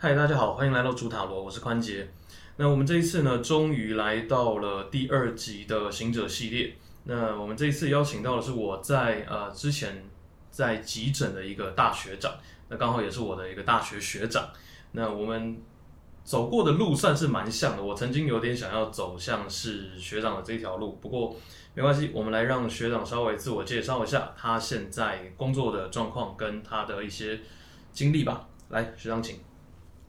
嗨，大家好，欢迎来到主塔罗，我是宽杰。那我们这一次呢，终于来到了第二集的行者系列。那我们这一次邀请到的是我在呃之前在急诊的一个大学长，那刚好也是我的一个大学学长。那我们走过的路算是蛮像的，我曾经有点想要走向是学长的这条路，不过没关系，我们来让学长稍微自我介绍一下他现在工作的状况跟他的一些经历吧。来，学长请。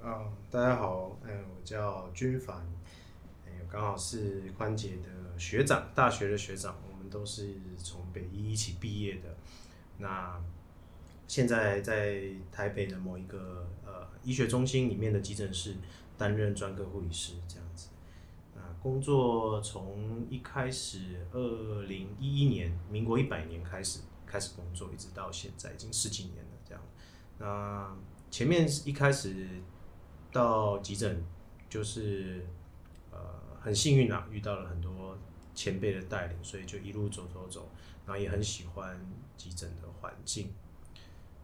啊，大家好，嗯，我叫军凡，哎，刚好是宽姐的学长，大学的学长，我们都是从北医一起毕业的。那现在在台北的某一个呃医学中心里面的急诊室担任专科护理师这样子。那工作从一开始二零一一年，民国一百年开始开始工作，一直到现在已经十几年了这样。那前面一开始。到急诊就是呃很幸运啊，遇到了很多前辈的带领，所以就一路走走走，然后也很喜欢急诊的环境。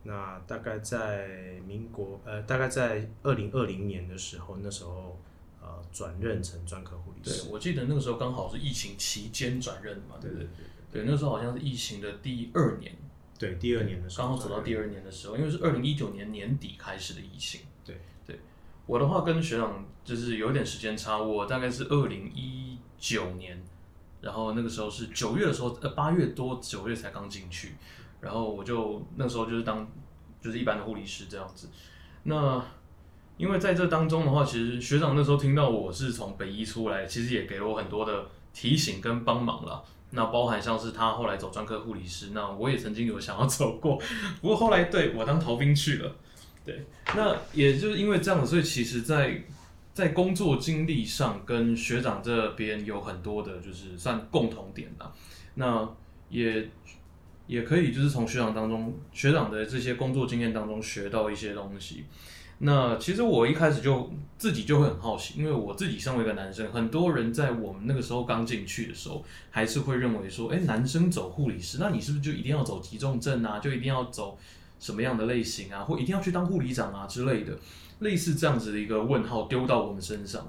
那大概在民国呃大概在二零二零年的时候，那时候呃转任成专科护理师。对，我记得那个时候刚好是疫情期间转任嘛，对不对？对，那时候好像是疫情的第二年。对，第二年的时候，刚好走到第二年的时候，因为是二零一九年年底开始的疫情。对对。我的话跟学长就是有点时间差，我大概是二零一九年，然后那个时候是九月的时候，呃八月多九月才刚进去，然后我就那时候就是当就是一般的护理师这样子。那因为在这当中的话，其实学长那时候听到我是从北医出来，其实也给了我很多的提醒跟帮忙了。那包含像是他后来走专科护理师，那我也曾经有想要走过，不过后来对我当逃兵去了。对，那也就是因为这样子，所以其实，在在工作经历上跟学长这边有很多的，就是算共同点的。那也也可以就是从学长当中，学长的这些工作经验当中学到一些东西。那其实我一开始就自己就会很好奇，因为我自己身为一个男生，很多人在我们那个时候刚进去的时候，还是会认为说，哎，男生走护理师，那你是不是就一定要走急重症啊？就一定要走？什么样的类型啊，或一定要去当护理长啊之类的，类似这样子的一个问号丢到我们身上。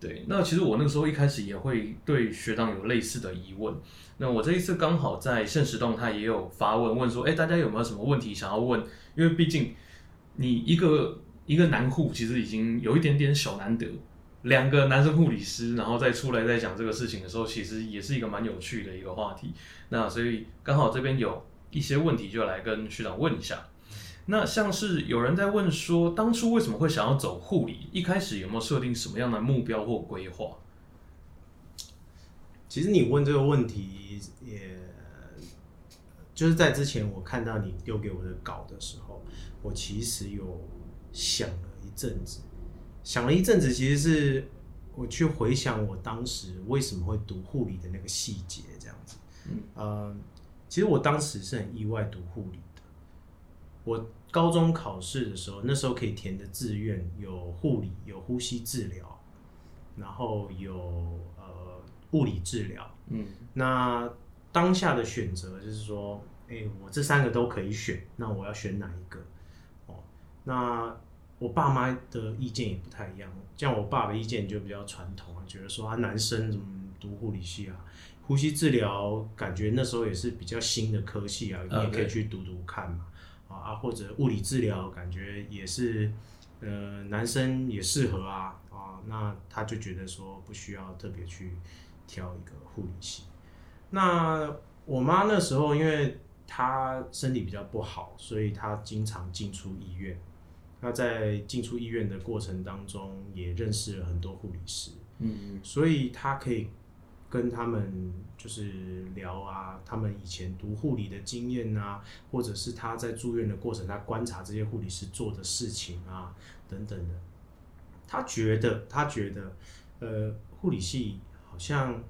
对，那其实我那个时候一开始也会对学长有类似的疑问。那我这一次刚好在现实动态也有发问，问说，哎，大家有没有什么问题想要问？因为毕竟你一个一个男护其实已经有一点点小难得，两个男生护理师，然后再出来再讲这个事情的时候，其实也是一个蛮有趣的一个话题。那所以刚好这边有。一些问题就来跟学长问一下。那像是有人在问说，当初为什么会想要走护理？一开始有没有设定什么样的目标或规划？其实你问这个问题，也就是在之前我看到你丢给我的稿的时候，我其实有想了一阵子，想了一阵子，其实是我去回想我当时为什么会读护理的那个细节，这样子，嗯。其实我当时是很意外读护理的。我高中考试的时候，那时候可以填的志愿有护理、有呼吸治疗，然后有呃物理治疗。嗯，那当下的选择就是说，哎，我这三个都可以选，那我要选哪一个？哦，那我爸妈的意见也不太一样。像我爸的意见就比较传统啊，觉得说啊，男生怎么读护理系啊？呼吸治疗感觉那时候也是比较新的科系啊，你也可以去读读看嘛，啊啊或者物理治疗感觉也是，呃男生也适合啊啊，那他就觉得说不需要特别去挑一个护理系。那我妈那时候因为她身体比较不好，所以她经常进出医院。那在进出医院的过程当中，也认识了很多护理师，嗯嗯，所以她可以。跟他们就是聊啊，他们以前读护理的经验啊，或者是他在住院的过程，他观察这些护理师做的事情啊，等等的。他觉得，他觉得，呃，护理系好像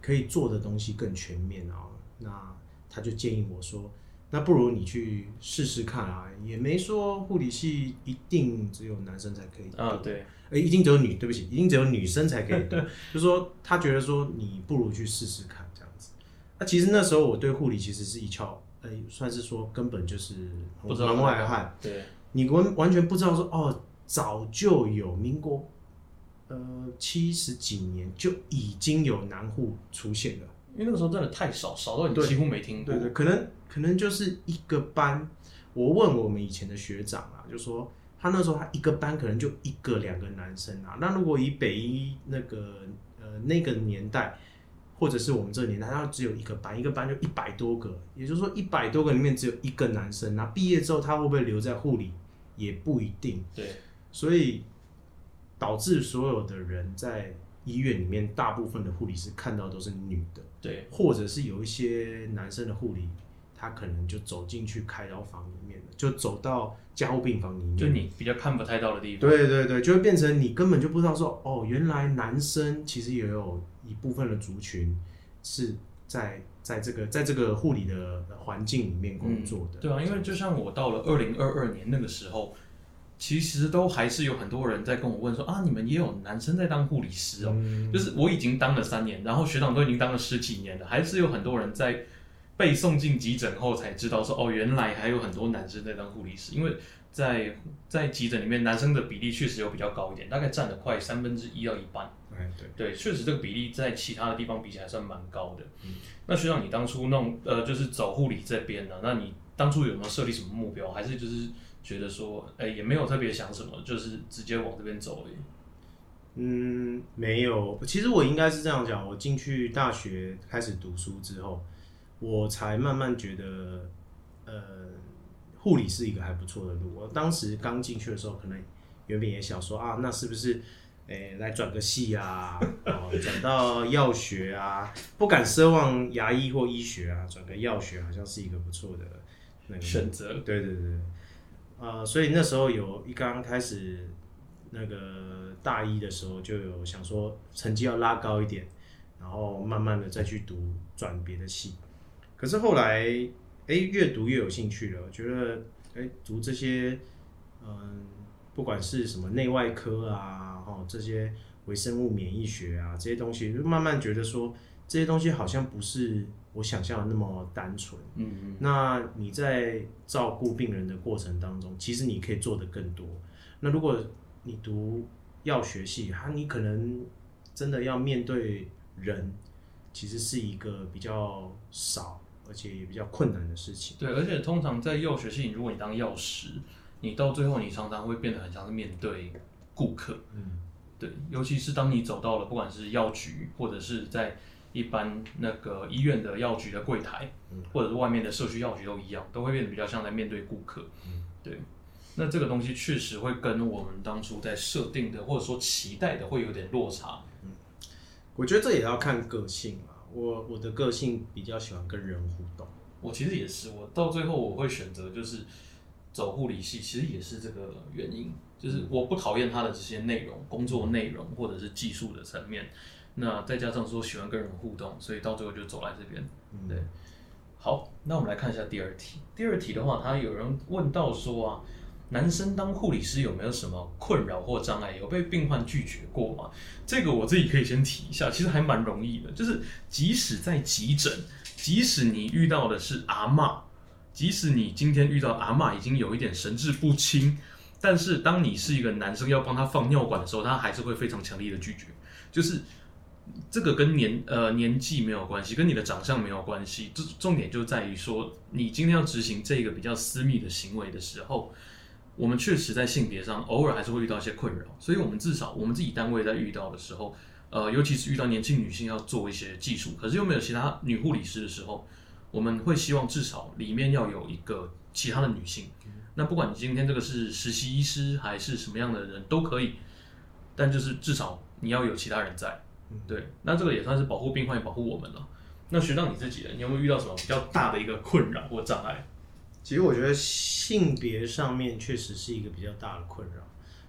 可以做的东西更全面啊。那他就建议我说，那不如你去试试看啊，也没说护理系一定只有男生才可以啊，对。哎，一定只有女，对不起，一定只有女生才可以读。就说他觉得说，你不如去试试看这样子。那其实那时候我对护理其实是一窍，哎，算是说根本就是门外汉。对，你完完全不知道说哦，早就有民国呃七十几年就已经有男护出现了。因为那个时候真的太少，少到你对几乎没听过。对对，可能可能就是一个班。我问我们以前的学长啊，就说他那时候他一个班可能就一个两个男生啊。那如果以北一那个呃那个年代，或者是我们这个年代，他只有一个班，一个班就一百多个，也就是说一百多个里面只有一个男生。那毕业之后他会不会留在护理也不一定。对所以导致所有的人在医院里面，大部分的护理师看到都是女的。对或者是有一些男生的护理，他可能就走进去开刀房里面了，就走到加护病房里面。就你比较看不太到的地方。对对对，就会变成你根本就不知道说，哦，原来男生其实也有一部分的族群是在在这个在这个护理的环境里面工作的。对啊，因为就像我到了二零二二年那个时候，其实都还是有很多人在跟我问说啊，你们也有男生在当护理师哦。嗯就是我已经当了三年，然后学长都已经当了十几年了，还是有很多人在被送进急诊后才知道说，哦，原来还有很多男生在当护理师，因为在在急诊里面，男生的比例确实有比较高一点，大概占了快三分之一到一半。哎对，对，确实这个比例在其他的地方比起来算蛮高的。嗯那学长，你当初弄呃就是走护理这边呢，那你当初有没有设立什么目标，还是就是觉得说，哎、也没有特别想什么，就是直接往这边走而已？嗯，没有。其实我应该是这样讲，我进去大学开始读书之后，我才慢慢觉得，呃，护理是一个还不错的路。我当时刚进去的时候，可能原本也想说啊，那是不是，诶、来转个系啊，哦，转到药学啊，不敢奢望牙医或医学啊，转个药学好像是一个不错的那个选择对对对，呃，所以那时候有一刚开始那个大一的时候，就有想说成绩要拉高一点，然后慢慢的再去读转别的系。可是后来，哎，越读越有兴趣了，觉得哎读这些，嗯，不管是什么内外科啊，哦这些微生物免疫学啊这些东西，就慢慢觉得说这些东西好像不是我想象的那么单纯。嗯嗯，那你在照顾病人的过程当中，其实你可以做的更多。那如果你读药学系，哈，你可能真的要面对人，其实是一个比较少，而且也比较困难的事情。对，而且通常在药学系，如果你当药师，你到最后你常常会变得很像是面对顾客。嗯，对，尤其是当你走到了不管是药局，或者是在一般那个医院的药局的柜台，嗯或者是外面的社区药局都一样，都会变得比较像在面对顾客。嗯对，那这个东西确实会跟我们当初在设定的或者说期待的会有点落差。嗯我觉得这也要看个性啊。我我的个性比较喜欢跟人互动。我其实也是，我到最后我会选择就是走护理系，其实也是这个原因，就是我不讨厌他的这些内容、工作内容或者是技术的层面，那再加上说喜欢跟人互动，所以到最后就走来这边。嗯对，好，那我们来看一下第二题。第二题的话，他有人问到说啊，男生当护理师有没有什么困扰或障碍？有被病患拒绝过吗？这个我自己可以先提一下，其实还蛮容易的，就是即使在急诊，即使你遇到的是阿嬷，即使你今天遇到阿嬷已经有一点神志不清，但是当你是一个男生要帮他放尿管的时候，他还是会非常强烈的拒绝，就是。这个跟年呃年纪没有关系，跟你的长相没有关系，重重点就在于说，你今天要执行这个比较私密的行为的时候，我们确实在性别上偶尔还是会遇到一些困扰，所以我们至少我们自己单位在遇到的时候，呃，尤其是遇到年轻女性要做一些技术，可是又没有其他女护理师的时候，我们会希望至少里面要有一个其他的女性。那不管你今天这个是实习医师还是什么样的人都可以，但就是至少你要有其他人在。对，那这个也算是保护病患，也保护我们了。那学长你自己了？你有没有遇到什么比较大的一个困扰或障碍？其实我觉得性别上面确实是一个比较大的困扰。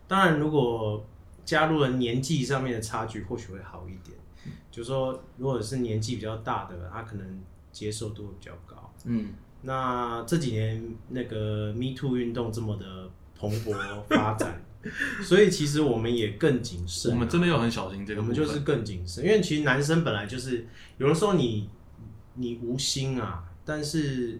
当然，如果加入了年纪上面的差距，或许会好一点。就说如果是年纪比较大的，他可能接受度比较高。嗯，那这几年那个 Me Too 运动这么的蓬勃发展，所以其实我们也更谨慎啊、我们真的要很小心这个。我们就是更谨慎，因为其实男生本来就是有的时候你你无心啊，但是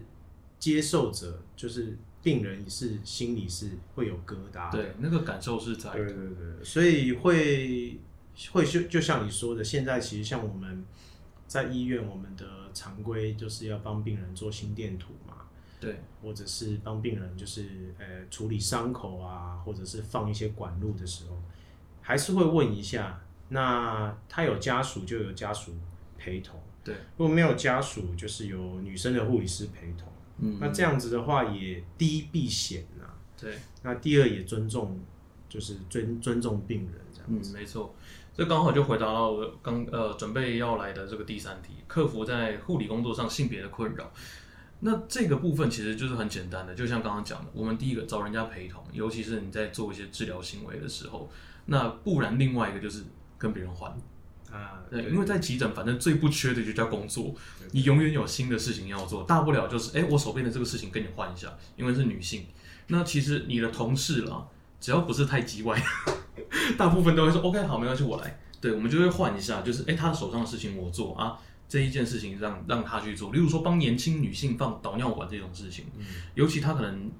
接受者就是病人也是心里是会有疙瘩的。对，那个感受是在对对对，所以会会就就像你说的，现在其实像我们在医院，我们的常规就是要帮病人做心电图嘛，对，或者是帮病人就是呃处理伤口啊，或者是放一些管路的时候，还是会问一下。那他有家属就有家属陪同，对，如果没有家属，就是有女生的护理师陪同。嗯，那这样子的话，也第一避险呐、对，那第二也尊重，就是尊尊重病人这样。嗯，没错，这刚好就回答到我刚呃准备要来的这个第三题，克服在护理工作上性别的困扰。那这个部分其实就是很简单的，就像刚刚讲的，我们第一个找人家陪同，尤其是你在做一些治疗行为的时候，那不然另外一个就是跟别人换。啊，对，因为在急诊，反正最不缺的就叫工作，你永远有新的事情要做，大不了就是，哎，我手边的这个事情跟你换一下，因为是女性。那其实你的同事啦，只要不是太叽歪，大部分都会说 OK，好，没关系，我来。对，我们就会换一下，就是，哎，他的手上的事情我做啊，这一件事情让让他去做。例如说，帮年轻女性放导尿管这种事情，尤其他可能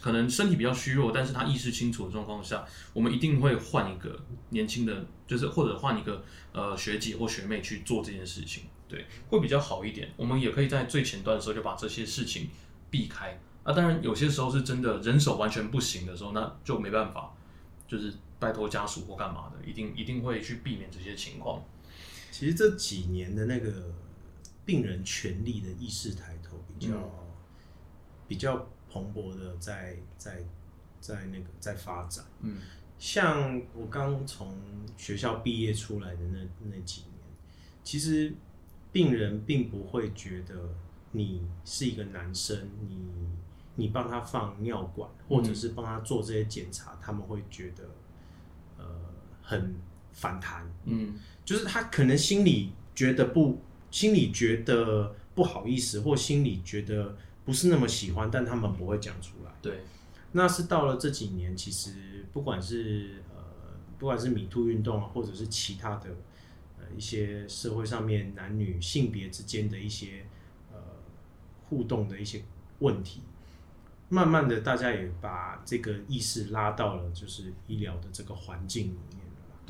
可能身体比较虚弱，但是他意识清楚的状况下，我们一定会换一个年轻的，就是或者换一个呃学姐或学妹去做这件事情，对，会比较好一点。我们也可以在最前端的时候就把这些事情避开。啊，当然有些时候是真的人手完全不行的时候，那就没办法，就是拜托家属或干嘛的，一定一定会去避免这些情况。其实这几年的那个病人权利的意识抬头，比较、比较蓬勃的在在在那个在发展。嗯，像我刚从学校毕业出来的那那几年，其实病人并不会觉得你是一个男生，你你帮他放尿管，或者是帮他做这些检查，他们会觉得呃很反弹。嗯，就是他可能心里觉得不，心里觉得不好意思，或心里觉得不是那么喜欢，但他们不会讲出来。对，那是到了这几年，其实不管是呃，不管是米兔运动啊，或者是其他的呃一些社会上面男女性别之间的一些呃互动的一些问题，慢慢的大家也把这个意识拉到了就是医疗的这个环境。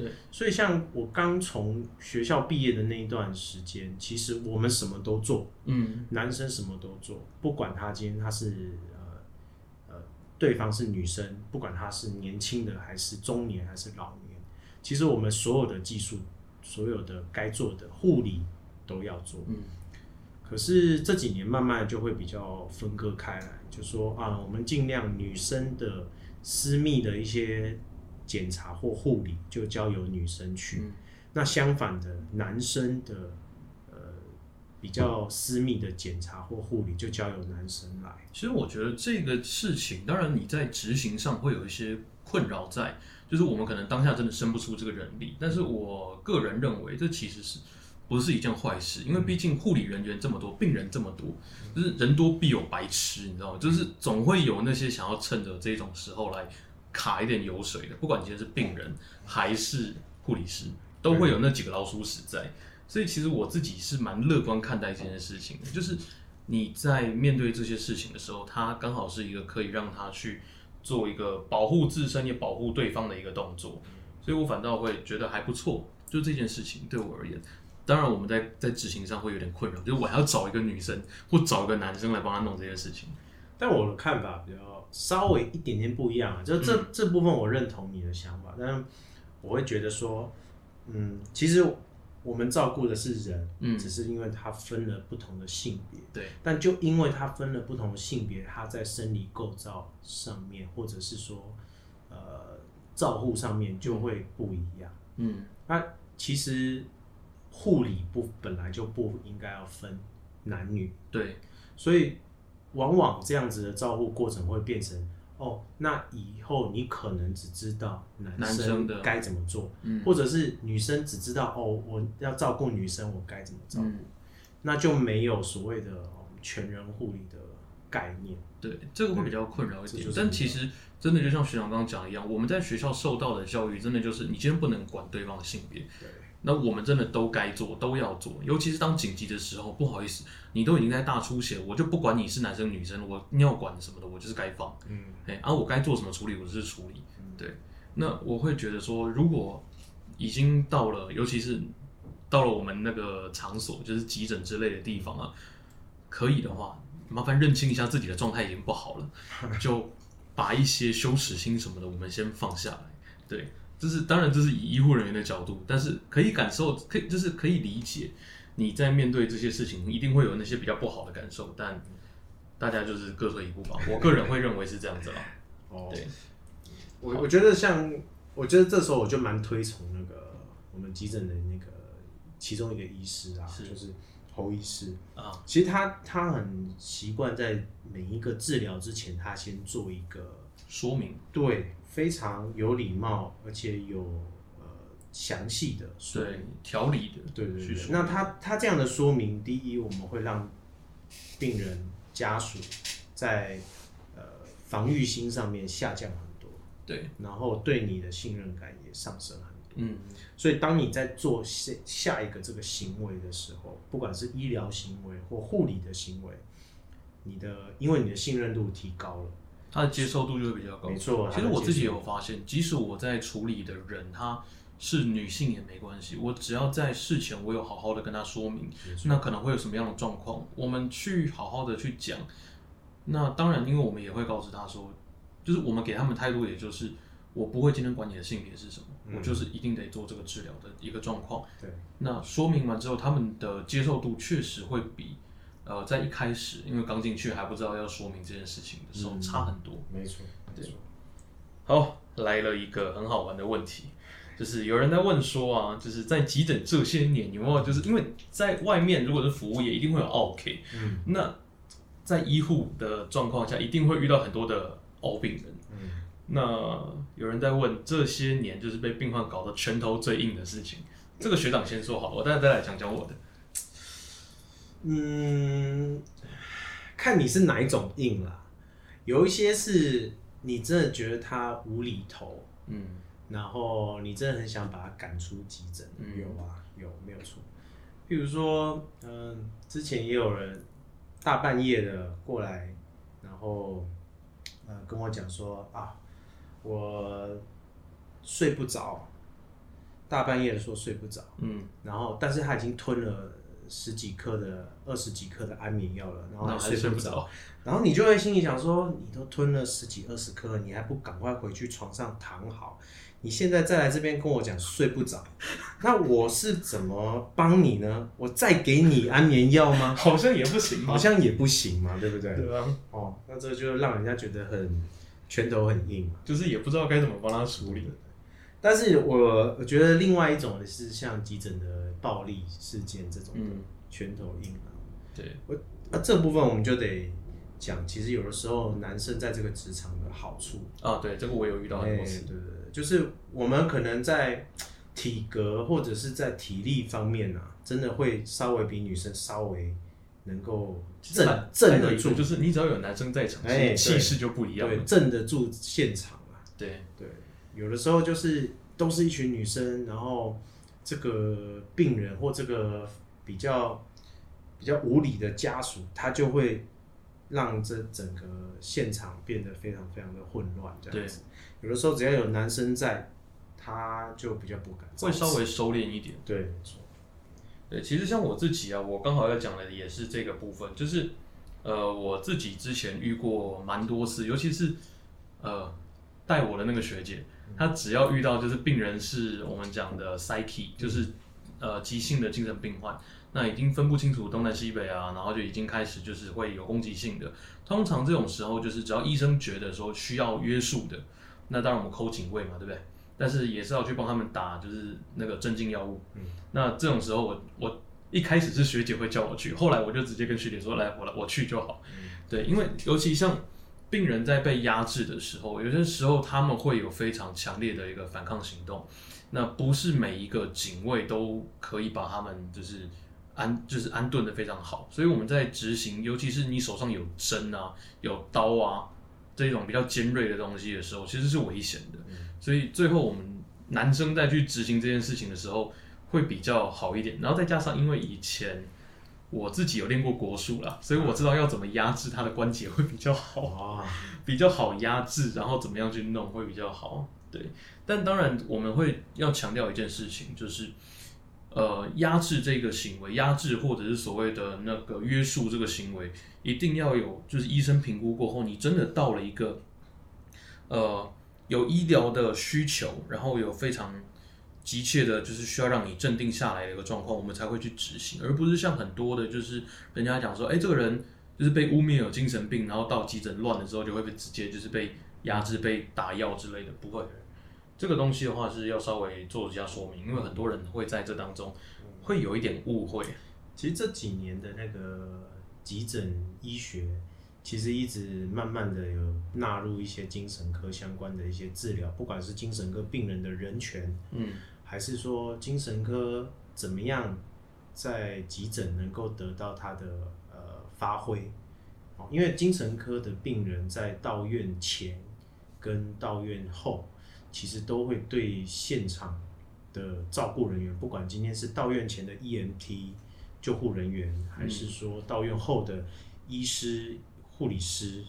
对，所以像我刚从学校毕业的那一段时间，其实我们什么都做，嗯，男生什么都做，不管他今天他是呃呃对方是女生，不管他是年轻的还是中年还是老年，其实我们所有的技术，所有的该做的护理都要做。嗯，可是这几年慢慢就会比较分割开来，就说啊，我们尽量女生的私密的一些检查或护理就交由女生去。嗯那相反的，男生的呃比较私密的检查或护理就交由男生来。其实我觉得这个事情，当然你在执行上会有一些困扰在，就是我们可能当下真的生不出这个人力，但是我个人认为这其实是不是一件坏事，因为毕竟护理人员这么多，病人这么多，就是人多必有白痴，你知道吗？就是总会有那些想要趁着这种时候来卡一点油水的，不管今天是病人还是护理师，都会有那几个老鼠屎在。所以其实我自己是蛮乐观看待这件事情的，就是你在面对这些事情的时候，它刚好是一个可以让他去做一个保护自身也保护对方的一个动作，所以我反倒会觉得还不错。就这件事情对我而言，当然我们在在执行上会有点困扰，就是我还要找一个女生或找一个男生来帮他弄这件事情。但我的看法比较稍微一点点不一样啊，就这、这部分我认同你的想法，但我会觉得说，嗯，其实我们照顾的是人，嗯。只是因为他分了不同的性别，对，但就因为他分了不同的性别，他在生理构造上面，或者是说，呃，照护上面就会不一样。嗯，那其实护理不本来就不应该要分男女，对，所以往往这样子的照顾过程会变成哦，那以后你可能只知道男男生该怎么做，嗯。或者是女生只知道哦，我要照顾女生，我该怎么照顾，嗯。那就没有所谓的、哦全人护理的概念。对，这个会比较困扰一点但其实真的就像学长刚刚讲的一样，我们在学校受到的教育，真的就是你今天不能管对方的性别，对，那我们真的都该做，都要做，尤其是当紧急的时候，不好意思，你都已经在大出血，我就不管你是男生女生，我尿管什么的，我就是该放，嗯，哎，啊，我该做什么处理，我就是处理，对。那我会觉得说，如果已经到了，尤其是到了我们那个场所，就是急诊之类的地方啊，可以的话，麻烦认清一下自己的状态已经不好了，就把一些羞耻心什么的，我们先放下来。对，这是当然，这是以医护人员的角度，但是可以感受，可以就是可以理解你在面对这些事情，一定会有那些比较不好的感受，但大家就是各退一步吧。我个人会认为是这样子啦。哦，对，我我觉得像，我觉得这时候我就蛮推崇那个我们急诊的那个其中一个医师啊，是就是侯医师。啊，其实他他很习惯在每一个治疗之前，他先做一个说明。对非常有礼貌而且有呃详细的说对条理的，对对对，说那他他这样的说明，第一，我们会让病人家属在呃防御心上面下降很多，对，然后对你的信任感也上升很多。嗯，所以，当你在做下下一个这个行为的时候，不管是医疗行为或护理的行为，你的因为你的信任度提高了，他的接受度就会比较高。没错其实我自己也有发现，即使我在处理的人她是女性也没关系，我只要在事前我有好好的跟她说明，那可能会有什么样的状况，我们去好好的去讲。那当然，因为我们也会告知她说，就是我们给他们态度，也就是我不会今天管你的性别是什么，我就是一定得做这个治疗的一个状况。对，那说明完之后，他们的接受度确实会比呃在一开始，因为刚进去还不知道要说明这件事情的时候、差很多。没错，没错，好，来了一个很好玩的问题，就是有人在问说啊，就是在急诊这些年，有没有就是因为在外面如果是服务业，一定会有 OK，嗯那在医护的状况下，一定会遇到很多的 O 病人。嗯，那有人在问这些年就是被病患搞得拳头最硬的事情，这个学长先说好了，我待会再来讲讲我的。嗯，看你是哪一种硬啦，有一些是你真的觉得他无厘头，嗯，然后你真的很想把他赶出急诊，嗯有啊，有没有错？譬如说，嗯、之前也有人大半夜的过来，然后呃跟我讲说啊，我睡不着，大半夜的说睡不着，嗯，然后但是他已经吞了十几克的、二十几克的安眠药了，然后还还睡不着然后你就会心里想说，你都吞了十几二十颗，你还不赶快回去床上躺好？你现在再来这边跟我讲睡不着，那我是怎么帮你呢？我再给你安眠药吗？好像也不行好像也不行嘛，对不对？对啊，哦，那这就让人家觉得很拳头很硬嘛。就是也不知道该怎么帮他处理。但是我我觉得另外一种的是像急诊的暴力事件这种的嗯拳头硬啊，对，那这部分我们就得讲，其实有的时候男生在这个职场的好处，啊，对，这个我有遇到很多哎次。对对对，就是我们可能在体格或者是在体力方面啊，真的会稍微比女生稍微能够镇镇得住，就是你只要有男生在场，哎气势就不一样。镇得住现场啊。对，对，有的时候就是都是一群女生，然后这个病人或这个比较比较无理的家属，他就会让这整个现场变得非常非常的混乱，这样子。有的时候只要有男生在，他就比较不敢。会稍微收敛一点。对，没错。对，其实像我自己啊，我刚好要讲的也是这个部分，就是呃，我自己之前遇过蛮多次，尤其是呃带我的那个学姐，她只要遇到就是病人是我们讲的 psyche，就是呃急性的精神病患，那已经分不清楚东南西北啊，然后就已经开始就是会有攻击性的。通常这种时候，就是只要医生觉得说需要约束的，那当然我们扣警卫嘛，对不对？但是也是要去帮他们打，就是那个镇静药物。嗯，那这种时候我，我一开始是学姐会叫我去，后来我就直接跟学姐说：“来，我来，我去就好。对，因为尤其像病人在被压制的时候，有些时候他们会有非常强烈的一个反抗行动。那不是每一个警卫都可以把他们就是安就是安顿的非常好，所以我们在执行，尤其是你手上有针啊、有刀啊这种比较尖锐的东西的时候，其实是危险的。所以最后我们男生在去执行这件事情的时候，会比较好一点。然后再加上因为以前我自己有练过国术啦，所以我知道要怎么压制他的关节会比较好，哇，比较好压制，然后怎么样去弄会比较好。对，但当然我们会要强调一件事情，就是呃压制这个行为，压制或者是所谓的那个约束这个行为，一定要有就是医生评估过后，你真的到了一个呃有医疗的需求，然后有非常急切的，就是需要让你镇定下来的一个状况，我们才会去执行，而不是像很多的，就是人家讲说，哎，这个人就是被污蔑有精神病，然后到急诊乱了之后，就会被直接就是被压制、被打药之类的，不会。这个东西的话是要稍微做一下说明，因为很多人会在这当中会有一点误会。其实这几年的那个急诊医学，其实一直慢慢的有纳入一些精神科相关的一些治疗，不管是精神科病人的人权，嗯，还是说精神科怎么样在急诊能够得到他的呃发挥。哦，因为精神科的病人在到院前跟到院后。其实都会对现场的照顾人员，不管今天是到院前的 EMT 救护人员，还是说到院后的医师、护理师，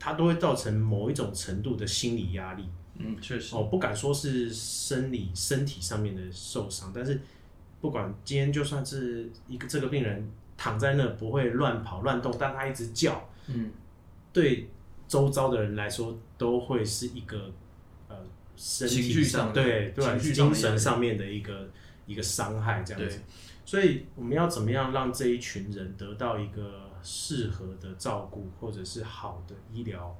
他都会造成某一种程度的心理压力。嗯，确实。哦，不敢说是生理身体上面的受伤，但是不管今天就算是一个这个病人躺在那不会乱跑乱动，但他一直叫，嗯，对周遭的人来说都会是一个呃。身体上对对，精神上面的一个一个伤害这样子，所以我们要怎么样让这一群人得到一个适合的照顾，或者是好的医疗，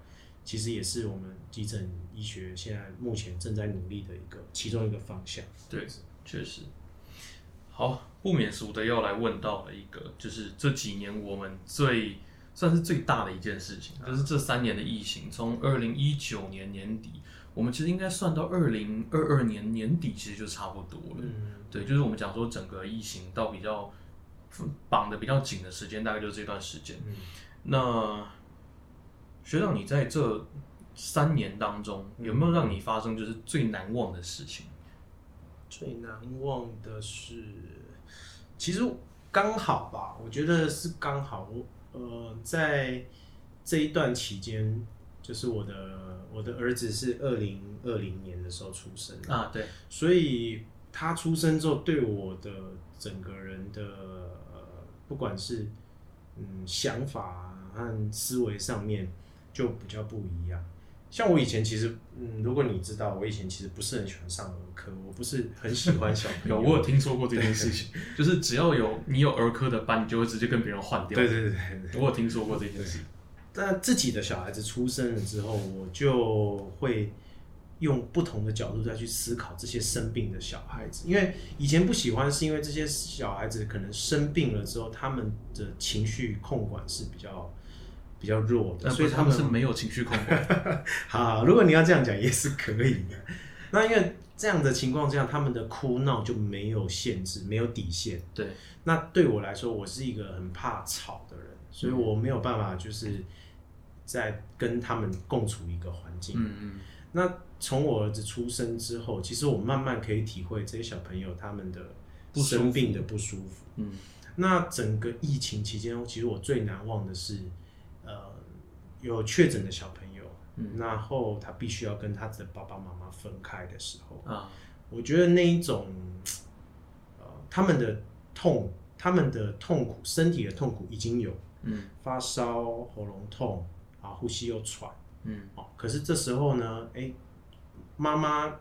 其实也是我们急诊医学现在目前正在努力的一个其中一个方向。对，确实。好，不免俗的要来问到了一个，就是这几年我们最算是最大的一件事情，就是这三年的疫情，从二零一九年年底。我们其实应该算到二零二二年年底，其实就差不多了。嗯，对，就是我们讲说整个疫情到比较绑的比较紧的时间，大概就是这段时间。嗯，那学长，你在这三年当中，有没有让你发生就是最难忘的事情？最难忘的是，其实刚好吧，我觉得是刚好。呃，在这一段期间。就是我的我的儿子是二零二零年的时候出生啊，对，所以他出生之后，对我的整个人的呃，不管是嗯想法和思维上面就比较不一样。像我以前其实嗯，如果你知道，我以前其实不是很喜欢上儿科，我不是很喜欢小朋友。有，我有听说过这件事情，就是只要有你有儿科的班，你就会直接跟别人换掉。对对对对，我有听说过这件事。但自己的小孩子出生了之后，我就会用不同的角度再去思考这些生病的小孩子。因为以前不喜欢，是因为这些小孩子可能生病了之后，他们的情绪控管是比较比较弱的，所以他们是没有情绪控管。好，如果你要这样讲也是可以的。那因为这样的情况下，他们的哭闹就没有限制，没有底线。对。那对我来说，我是一个很怕吵的人，所以我没有办法就是。在跟他们共处一个环境。嗯嗯。那从我儿子出生之后，其实我慢慢可以体会这些小朋友他们的生病的不舒服。嗯。那整个疫情期间，其实我最难忘的是，呃，有确诊的小朋友，然后他必须要跟他的爸爸妈妈分开的时候，啊，我觉得那一种，呃，他们的痛，他们的痛苦，身体的痛苦已经有，嗯，发烧、喉咙痛。啊，呼吸又喘，嗯，哦，可是这时候呢，哎，妈妈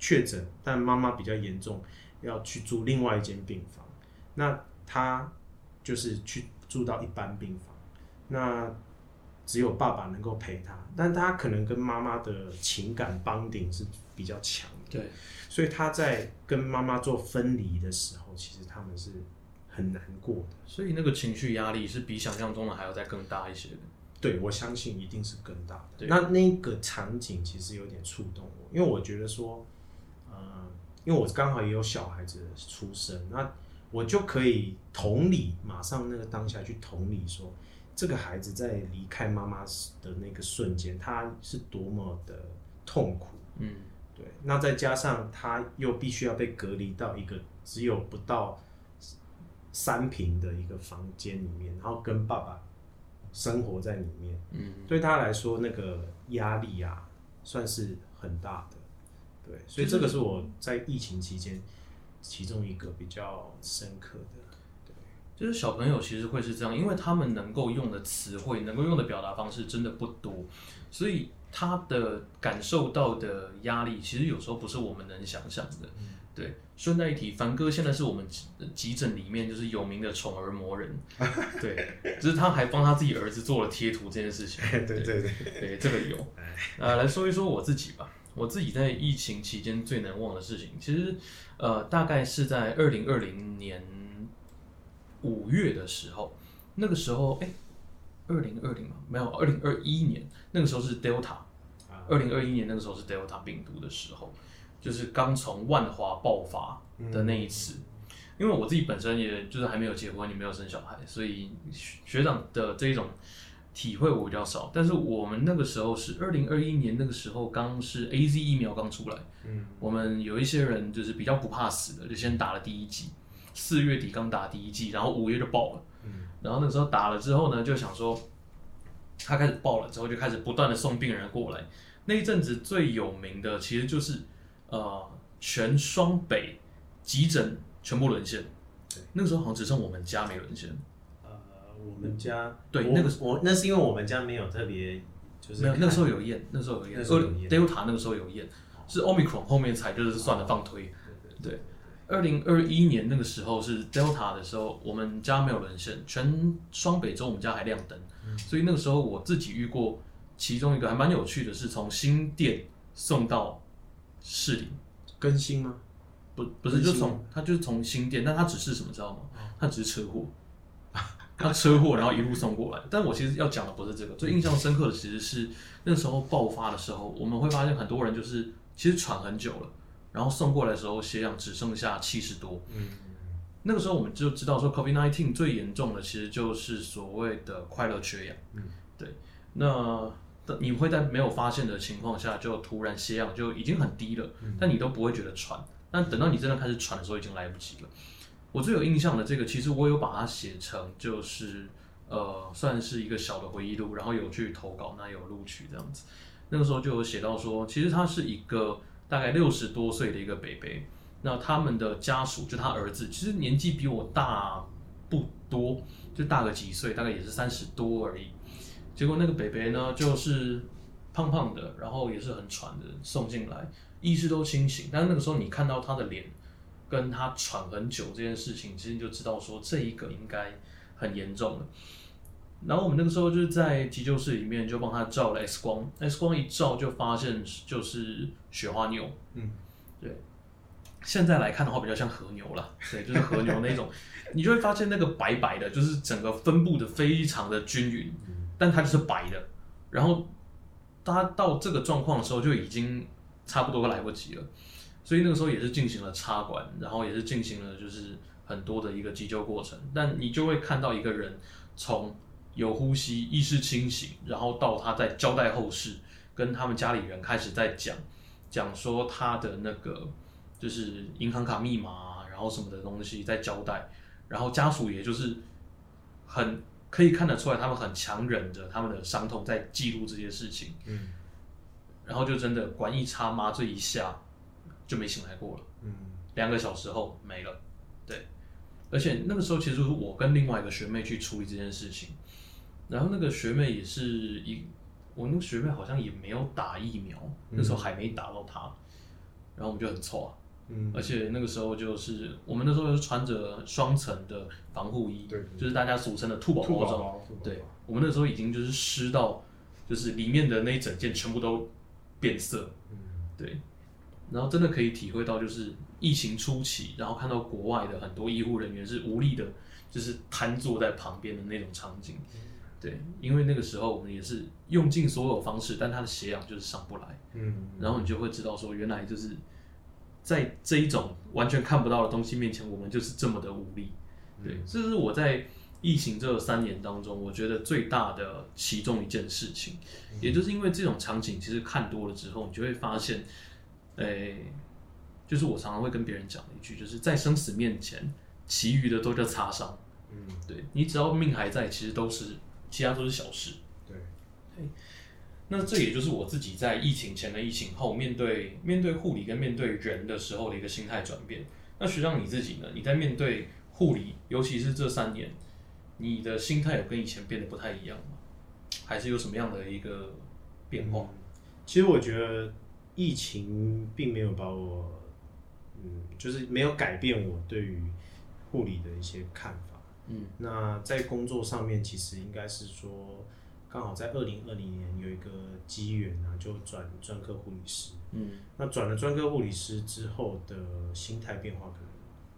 确诊，但妈妈比较严重，要去住另外一间病房，那他就是去住到一般病房，那只有爸爸能够陪他，但他可能跟妈妈的情感绑定是比较强的，对，所以他在跟妈妈做分离的时候，其实他们是很难过的，所以那个情绪压力是比想象中的还要再更大一些的。对，我相信一定是更大的。那那个场景其实有点触动我，因为我觉得说，呃，因为我刚好也有小孩子出生，那我就可以同理，马上那个当下去同理说，这个孩子在离开妈妈的那个瞬间，他是多么的痛苦。嗯，对，那再加上他又必须要被隔离到一个只有不到三平的一个房间里面，然后跟爸爸生活在里面，嗯，对他来说那个压力啊，算是很大的。对，所以这个是我在疫情期间其中一个比较深刻的。就是小朋友其实会是这样，因为他们能够用的词汇、能够用的表达方式真的不多，所以他的感受到的压力，其实有时候不是我们能想象的。对，顺带一提，凡哥现在是我们急急诊里面就是有名的宠儿魔人，对，就是他还帮他自己儿子做了贴图这件事情。对对对，对，这个有。呃，来说一说我自己吧。我自己在疫情期间最难忘的事情，其实呃，大概是在二零二零年五月的时候，那个时候，哎，二零二零嘛，没有，二零二一年那个时候是 Delta，二零二一年那个时候是 Delta 病毒的时候，就是刚从万华爆发的那一次。因为我自己本身也就是还没有结婚，也没有生小孩，所以学长的这一种。体会我比较少，但是我们那个时候是二零二一年那个时候，刚是 A Z 疫苗刚出来，嗯，我们有一些人就是比较不怕死的，就先打了第一剂，四月底刚打第一剂，然后五月就爆了，嗯，然后那个时候打了之后呢，就想说，他开始爆了之后，就开始不断的送病人过来，那一阵子最有名的其实就是呃全双北急诊全部沦陷，对，那个时候好像只剩我们家没沦陷。呃我们家对那个我那是因为我们家没有特别就是那个时候有验，那时候有验，所以 Delta 那个时候有验，是 Omicron 后面才就是算了放推。对，二零二一年那个时候是 Delta 的时候，我们家没有人生，全双北州我们家还亮灯，所以那个时候我自己遇过其中一个还蛮有趣的，是从新店送到市里更新吗？不不是，就从他就是从新店，但他只是什么知道吗？他只是车祸。他车祸，然后一路送过来。但我其实要讲的不是这个，最印象深刻的其实是那时候爆发的时候，我们会发现很多人就是其实喘很久了，然后送过来的时候血氧只剩下七十多。嗯，那个时候我们就知道说，COVID nineteen 最严重的其实就是所谓的快乐缺氧。嗯，对。那你会在没有发现的情况下，就突然血氧就已经很低了，但你都不会觉得喘。但等到你真的开始喘的时候，已经来不及了。我最有印象的这个，其实我有把它写成，就是呃，算是一个小的回忆录，然后有去投稿，那有录取这样子。那个时候就有写到说，其实它是一个大概六十多岁的一个北北，那他们的家属就他儿子，其实年纪比我大不多，就大个几岁，大概也是三十多而已。结果那个北北呢，就是胖胖的，然后也是很喘的，送进来，意识都清醒，但是那个时候你看到他的脸。跟他喘很久这件事情，其实你就知道说这一个应该很严重了。然后我们那个时候就是在急救室里面就帮他照了 X 光，X 光一照就发现就是雪花牛。嗯，对。现在来看的话比较像和牛了，对，就是和牛那种，你就会发现那个白白的，就是整个分布的非常的均匀，但它就是白的。然后他到这个状况的时候就已经差不多来不及了。所以那个时候也是进行了插管，然后也是进行了就是很多的一个急救过程。但你就会看到一个人从有呼吸、意识清醒，然后到他在交代后事，跟他们家里人开始在讲讲说他的那个就是银行卡密码，然后什么的东西在交代，然后家属也就是很可以看得出来，他们很强忍着他们的伤痛在记录这些事情。嗯，然后就真的管一插麻醉一下。就没醒来过了，嗯，两个小时后没了，对，而且那个时候其实我跟另外一个学妹去处理这件事情，然后那个学妹也是一，我那个学妹好像也没有打疫苗，那时候还没打到她，然后我们就很臭啊，嗯，而且那个时候就是我们那时候是穿着双层的防护衣，对，就是大家俗称的兔宝宝装，对，我们那时候已经就是湿到，就是里面的那一整件全部都变色，嗯，对。然后真的可以体会到，就是疫情初期，然后看到国外的很多医护人员是无力的，就是瘫坐在旁边的那种场景。对，因为那个时候我们也是用尽所有方式，但他的血氧就是上不来。嗯。然后你就会知道说，原来就是在这一种完全看不到的东西面前，我们就是这么的无力。对，这是我在疫情这三年当中，我觉得最大的其中一件事情，也就是因为这种场景，其实看多了之后，你就会发现。诶、就是我常常会跟别人讲的一句，就是在生死面前，其余的都叫擦伤。嗯，对你只要命还在，其实都是其他都是小事。对，那这也就是我自己在疫情前的疫情后，面对面对护理跟面对人的时候的一个心态转变。那学长你自己呢？你在面对护理，尤其是这三年，你的心态有跟以前变得不太一样吗？还是有什么样的一个变化？其实我觉得疫情并没有把我，嗯，就是没有改变我对于护理的一些看法。嗯，那在工作上面，其实应该是说，刚好在二零二零年有一个机缘啊，就转专科护理师。嗯，那转了专科护理师之后的心态变化，可能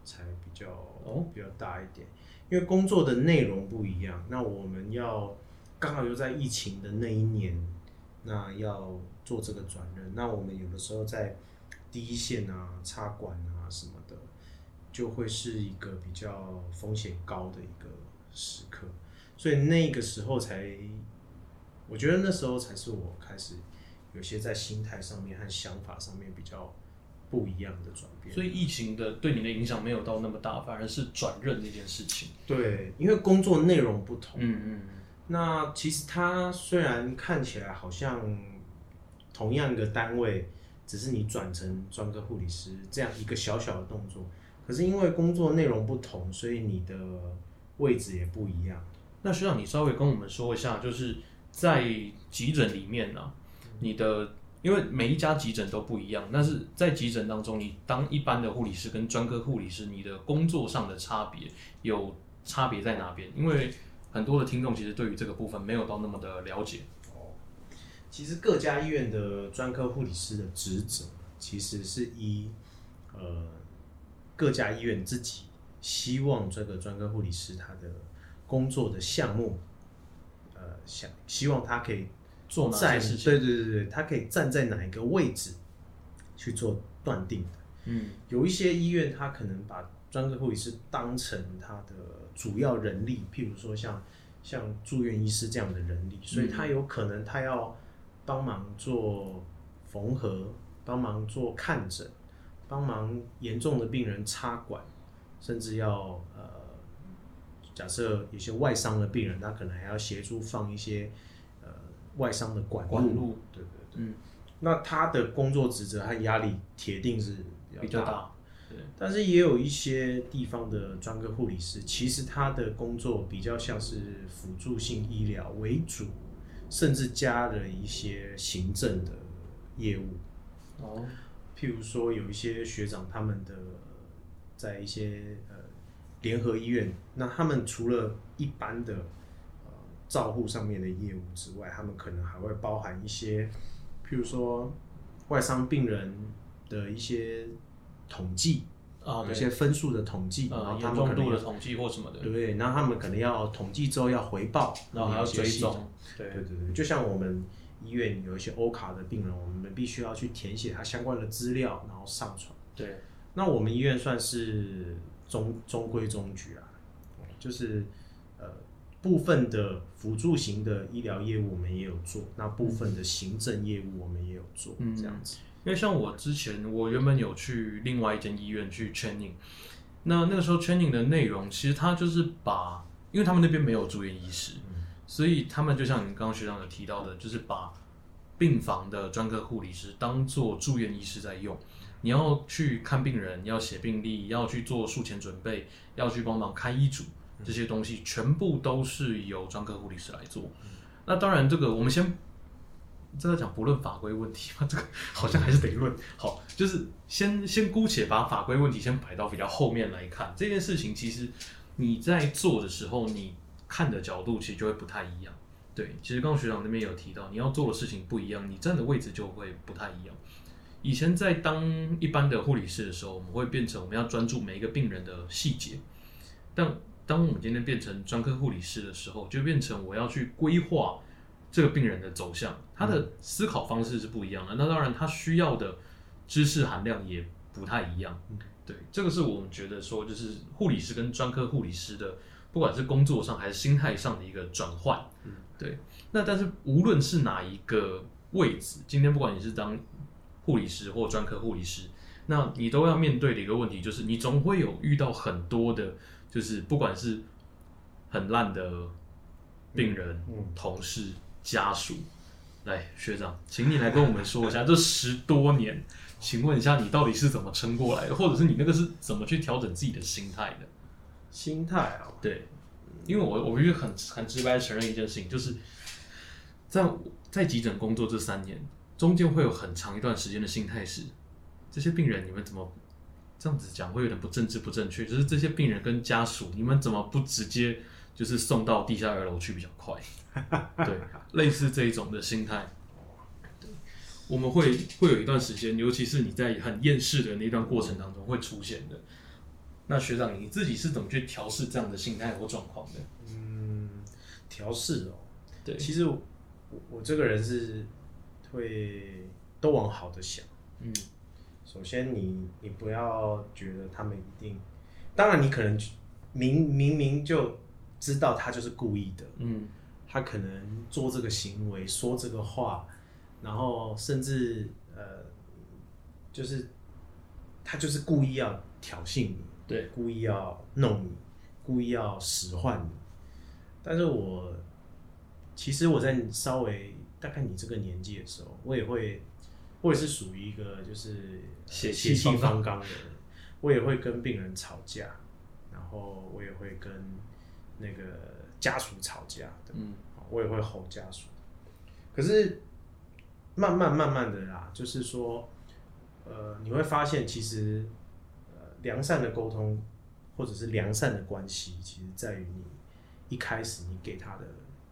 才比较哦比较大一点，因为工作的内容不一样。那我们要刚好又在疫情的那一年，那要做这个转任，那我们有的时候在第一线啊、插管啊什么的，就会是一个比较风险高的一个时刻，所以那个时候才，我觉得那时候才是我开始有些在心态上面和想法上面比较不一样的转变。所以疫情的对你的影响没有到那么大，反而是转任这件事情。对，因为工作内容不同，嗯嗯那其实它虽然看起来好像同样一个单位，只是你转成专科护理师这样一个小小的动作，可是因为工作内容不同，所以你的位置也不一样。那学长，你稍微跟我们说一下，就是在急诊里面呢、你的因为每一家急诊都不一样，但是在急诊当中，你当一般的护理师跟专科护理师，你的工作上的差别有差别在哪边？因为很多的听众其实对于这个部分没有到那么的了解。其实各家医院的专科护理师的职责，其实是一呃各家医院自己希望这个专科护理师他的工作的项目，呃，想希望他可以做哪在些事情对对对对，他可以站在哪一个位置去做断定的。嗯有一些医院，他可能把专科护理师当成他的主要人力，譬如说像像住院医师这样的人力，所以他有可能他要帮忙做缝合，帮忙做看诊，帮忙严重的病人插管，甚至要呃，假设有些外伤的病人，他可能还要协助放一些呃外伤的管路，管路。对对对，嗯，那他的工作职责和压力铁定是比较大。对，但是也有一些地方的专科护理师，其实他的工作比较像是辅助性医疗为主，甚至加了一些行政的业务。哦，譬如说，有一些学长他们的在一些呃联合医院，那他们除了一般的呃照护上面的业务之外，他们可能还会包含一些，譬如说外伤病人的一些统计啊，对，有些分数的统计，然呃，后他们可能的统计或什么的，对，然后他们可能要统计之后要回报，然后还要追踪。对。对对对，就像我们医院有一些欧卡的病人，我们必须要去填写他相关的资料，然后上传。对，那我们医院算是中中规中矩啊，就是呃部分的辅助型的医疗业务我们也有做，那部分的行政业务我们也有做，嗯这样子。因为像我之前，我原本有去另外一间医院去 training，那那个时候 training 的内容，其实他就是把，因为他们那边没有住院医师，所以他们就像你刚刚学长有提到的，就是把病房的专科护理师当做住院医师在用。你要去看病人，要写病历，要去做术前准备，要去帮忙开医嘱，这些东西全部都是由专科护理师来做。那当然，这个我们先这个讲不论法规问题嘛，这个好像还是得论。好，就是先先姑且把法规问题先摆到比较后面来看这件事情。其实你在做的时候，你看的角度其实就会不太一样。对，其实刚刚学长那边有提到，你要做的事情不一样，你站的位置就会不太一样。以前在当一般的护理师的时候，我们会变成我们要专注每一个病人的细节，但当我们今天变成专科护理师的时候，就变成我要去规划这个病人的走向，他的思考方式是不一样的。那当然，他需要的知识含量也不太一样。对，这个是我们觉得说，就是护理师跟专科护理师的，不管是工作上还是心态上的一个转换。嗯对，那但是无论是哪一个位置，今天不管你是当护理师或专科护理师，那你都要面对的一个问题就是，你总会有遇到很多的，就是不管是很烂的病人、嗯同事、家属。来，学长，请你来跟我们说一下，这十多年，请问一下你到底是怎么撑过来的，或者是你那个是怎么去调整自己的心态的？心态啊，对，因为我我必须很很直白的承认一件事情，就是在在急诊工作这三年，中间会有很长一段时间的心态是，这些病人你们怎么这样子讲会有点不政治不正确，就是这些病人跟家属，你们怎么不直接就是送到地下二楼去比较快？对，类似这一种的心态。对我们会会有一段时间，尤其是你在很厌世的那段过程当中会出现的。那学长，你自己是怎么去调试这样的心态或状况的？嗯，调试哦。对其实我我这个人是会都往好的想。嗯首先你，你不要觉得他们一定，当然你可能明明明就知道他就是故意的，嗯他可能做这个行为、说这个话，然后甚至呃，就是他就是故意要挑衅你，对，故意要弄你，故意要使唤你。但是我其实我在稍微大概你这个年纪的时候，我也会，我也是属于一个就是血血气气方方刚的人，我也会跟病人吵架，然后我也会跟那个家属吵架的，嗯我也会吼家属。可是慢慢慢慢的啦，就是说，呃，你会发现其实呃良善的沟通或者是良善的关系，其实在于你一开始你给他的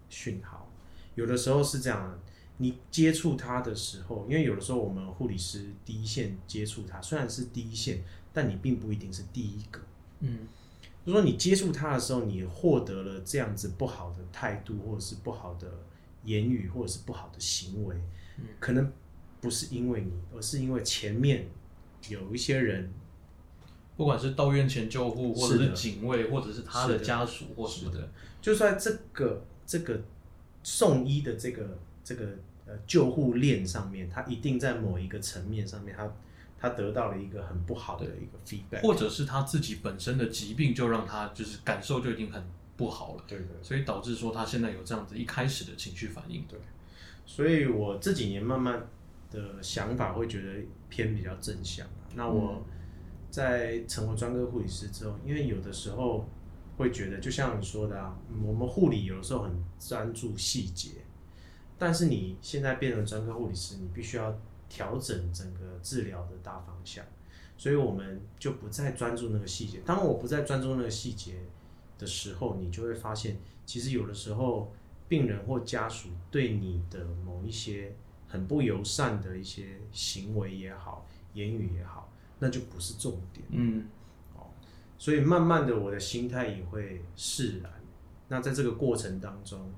讯号。有的时候是这样，你接触他的时候，因为有的时候我们护理师第一线接触他，虽然是第一线，但你并不一定是第一个。嗯就说你接触他的时候，你获得了这样子不好的态度，或者是不好的言语，或者是不好的行为，嗯可能不是因为你，而是因为前面有一些人，不管是到院前救护，或者是警卫，或者是他的家属或什么的，就在这个这个送医的这个这个呃救护链上面，他一定在某一个层面上面，他他得到了一个很不好的一个 feedback，或者是他自己本身的疾病就让他就是感受就已经很不好了，对对。所以导致说他现在有这样子一开始的情绪反应。对。所以我这几年慢慢的想法会觉得偏比较正向啊。那我在成为专科护理师之后，因为有的时候会觉得，就像你说的啊，我们护理有的时候很专注细节，但是你现在变成专科护理师，你必须要调整整个治疗的大方向，所以我们就不再专注那个细节。当我不再专注那个细节的时候，你就会发现，其实有的时候病人或家属对你的某一些很不友善的一些行为也好，言语也好，那就不是重点。嗯哦所以慢慢的，我的心态也会释然。那在这个过程当中，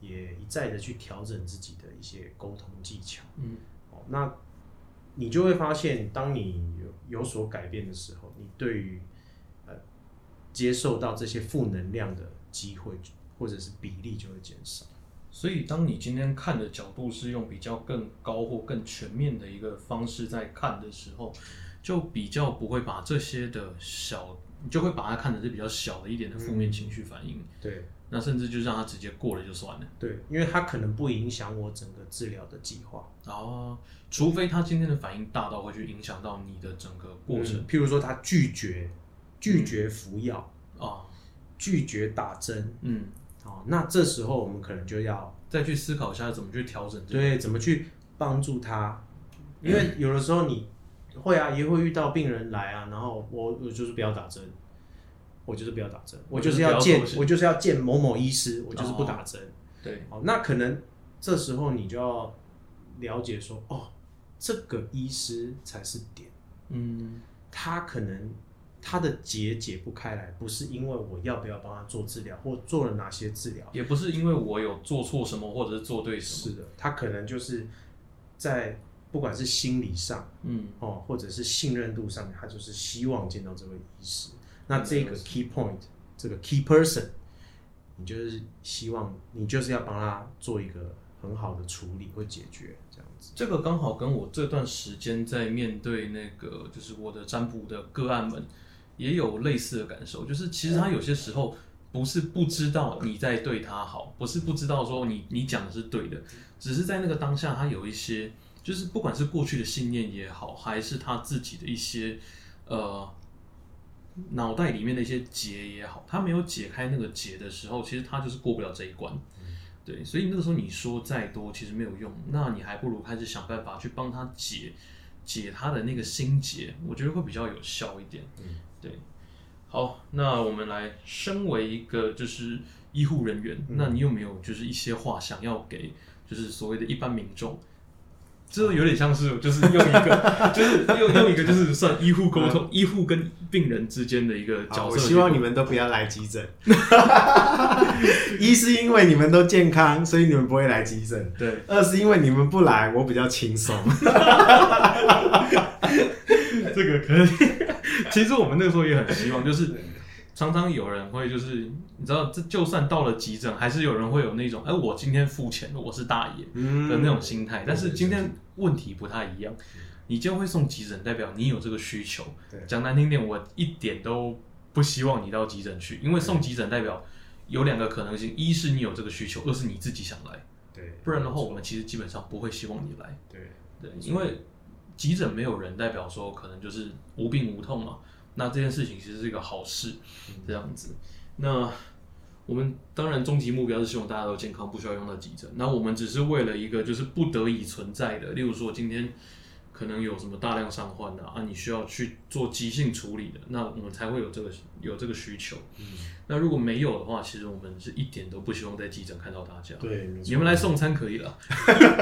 也一再的去调整自己的一些沟通技巧。嗯哦，那你就会发现，当你有有所改变的时候，你对于呃接受到这些负能量的机会或者是比例就会减少。所以，当你今天看的角度是用比较更高或更全面的一个方式在看的时候，就比较不会把这些的小，你就会把它看成是比较小的一点的负面情绪反应，对。那甚至就让它直接过了就算了。对，因为它可能不影响我整个治疗的计划。哦，除非他今天的反应大到会去影响到你的整个过程。嗯譬如说他拒绝拒绝服药，啊，拒绝打针，嗯，哦，那这时候我们可能就要再去思考一下怎么去调整。对怎么去帮助他，因为有的时候你会啊，也会遇到病人来啊，然后我我就是不要打针，我就是不要打针，我就是要见我就是要见某某医师，我就是不打针。对，哦，那可能这时候你就要了解说，哦，这个医师才是点，嗯，他可能他的结解不开来，不是因为我要不要帮他做治疗，或做了哪些治疗，也不是因为我有做错什么，或者是做对什么。是的，他可能就是在不管是心理上嗯，哦，或者是信任度上面，他就是希望见到这位医师。那这个 key point，这个 key person，你就是希望你就是要帮他做一个很很好的处理或解决这样子。这个刚好跟我这段时间在面对那个就是我的占卜的个案们也有类似的感受，就是其实他有些时候不是不知道你在对他好，不是不知道说你你讲的是对的，只是在那个当下他有一些就是不管是过去的信念也好，还是他自己的一些呃脑袋里面的一些结也好，他没有解开那个结的时候，其实他就是过不了这一关。对，所以那个时候你说再多其实没有用，那你还不如开始想办法去帮他解解他的那个心结，我觉得会比较有效一点。嗯，对。好，那我们来，身为一个就是医护人员，那你有没有就是一些话想要给就是所谓的一般民众？这有点像是就是用一个 就是用用一个就是算医护沟通，医护跟病人之间的一个角好，色。我希望你们都不要来急诊。一是因为你们都健康，所以你们不会来急诊；对。二是因为你们不来，我比较轻松。这个可以。其实我们那时候也很希望，就是常常有人会就是你知道，这就算到了急诊，还是有人会有那种哎，我今天付钱了，我是大爷嗯的那种心态。但是今天问题不太一样，你今天会送急诊，代表你有这个需求对。讲难听点，我一点都不希望你到急诊去，因为送急诊代表有两个可能性：一是你有这个需求，二是你自己想来。对，不然的话，我们其实基本上不会希望你来。对对，因为急诊没有人，代表说可能就是无病无痛嘛。那这件事情其实是一个好事，这样子。那我们当然终极目标是希望大家都健康，不需要用到急诊。那我们只是为了一个就是不得已存在的，例如说今天可能有什么大量伤患的啊，你需要去做急性处理的，那我们才会有这个有这个需求。那如果没有的话，其实我们是一点都不希望在急诊看到大家。对，你们来送餐可以了，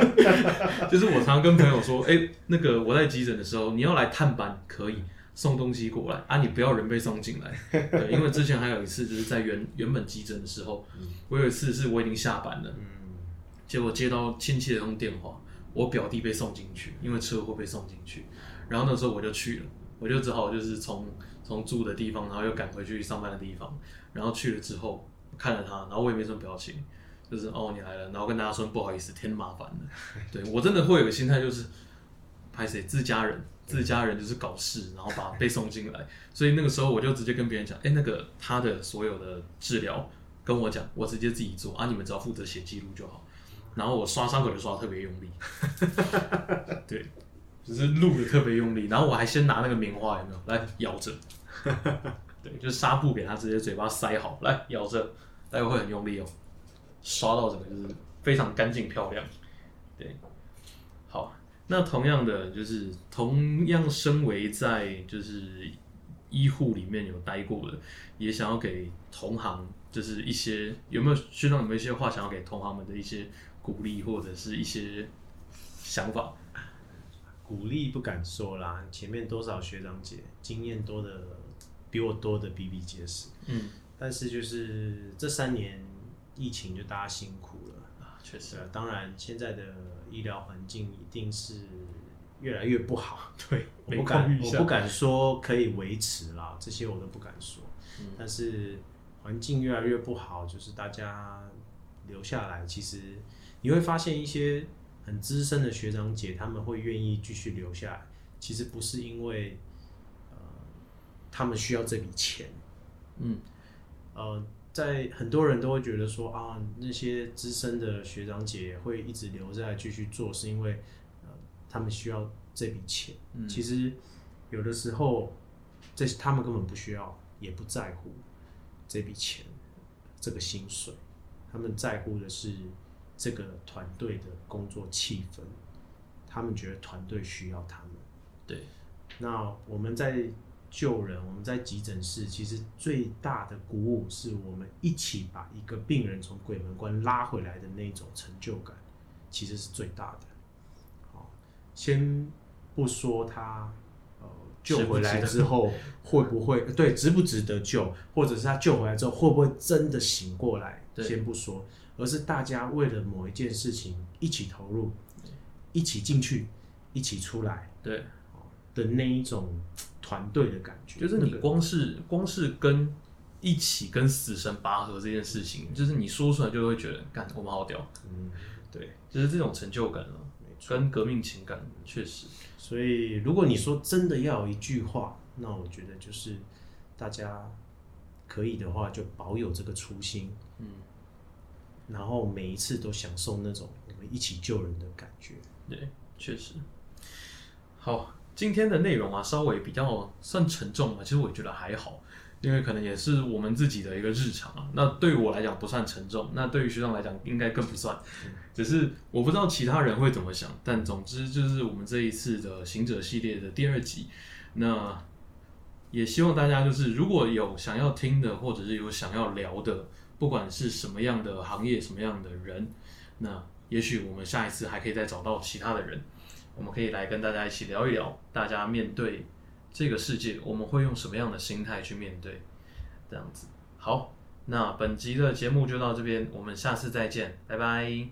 就是我常常跟朋友说，哎、那个我在急诊的时候，你要来探班可以送东西过来啊，你不要人被送进来。对，因为之前还有一次就是在原原本急诊的时候，我有一次是我已经下班了，嗯，结果接到亲戚的通电话，我表弟被送进去，因为车祸被送进去，然后那时候我就去了，我就只好就是从从住的地方，然后又赶回去上班的地方，然后去了之后看了他，然后我也没什么表情，就是哦你来了，然后跟大家说不好意思，添麻烦了，对我真的会有个心态就是，拍谁自家人。自家人就是搞事，然后把被送进来，所以那个时候我就直接跟别人讲，哎、那个他的所有的治疗跟我讲，我直接自己做啊，你们只要负责写记录就好。然后我刷伤口就刷得特别用力，对，就是录的特别用力。然后我还先拿那个棉花有没有来咬着，对，就是纱布给他直接嘴巴塞好，来咬着，待会会很用力哦，刷到整个就是非常干净漂亮，对，好。那同样的，就是同样身为在就是医护里面有待过的，也想要给同行，就是一些有没有学长有没有一些话想要给同行们的一些鼓励或者是一些想法？鼓励不敢说啦，前面多少学长姐经验多的比我多的比比皆是，嗯，但是就是这三年疫情就大家辛苦了。啊，确实，是啊，当然现在的医疗环境一定是越来越不好。对，我不敢，我不敢说可以维持啦，这些我都不敢说。嗯但是环境越来越不好，就是大家留下来，其实你会发现一些很资深的学长姐，他们会愿意继续留下来，其实不是因为呃他们需要这笔钱，嗯，呃，在很多人都会觉得说啊，那些资深的学长姐会一直留在继续做，是因为呃他们需要这笔钱。嗯其实有的时候，这他们根本不需要，也不在乎这笔钱，这个薪水，他们在乎的是这个团队的工作气氛，他们觉得团队需要他们。对，那我们在救人，我们在急诊室，其实最大的鼓舞是我们一起把一个病人从鬼门关拉回来的那种成就感，其实是最大的。好，先不说他呃救回来之后会不会 对值不值得救，或者是他救回来之后会不会真的醒过来，先不说，而是大家为了某一件事情一起投入，一起进去，一起出来对，的那一种团队的感觉，就是你那个光是光是跟一起跟死神拔河这件事情，就是你说出来就会觉得，干我们好屌，嗯，对，就是这种成就感了，跟革命情感确实，所以如果你说真的要有一句话，那我觉得就是大家可以的话就保有这个初心，嗯，然后每一次都享受那种我们一起救人的感觉。对，确实。好，今天的内容啊，稍微比较算沉重嘛，其实我觉得还好，因为可能也是我们自己的一个日常啊。那对于我来讲不算沉重，那对于学长来讲应该更不算。只是我不知道其他人会怎么想，但总之就是我们这一次的行者系列的第二集，那也希望大家就是如果有想要听的，或者是有想要聊的，不管是什么样的行业、什么样的人，那也许我们下一次还可以再找到其他的人。我们可以来跟大家一起聊一聊大家面对这个世界我们会用什么样的心态去面对这样子。好那本集的节目就到这边我们下次再见拜拜。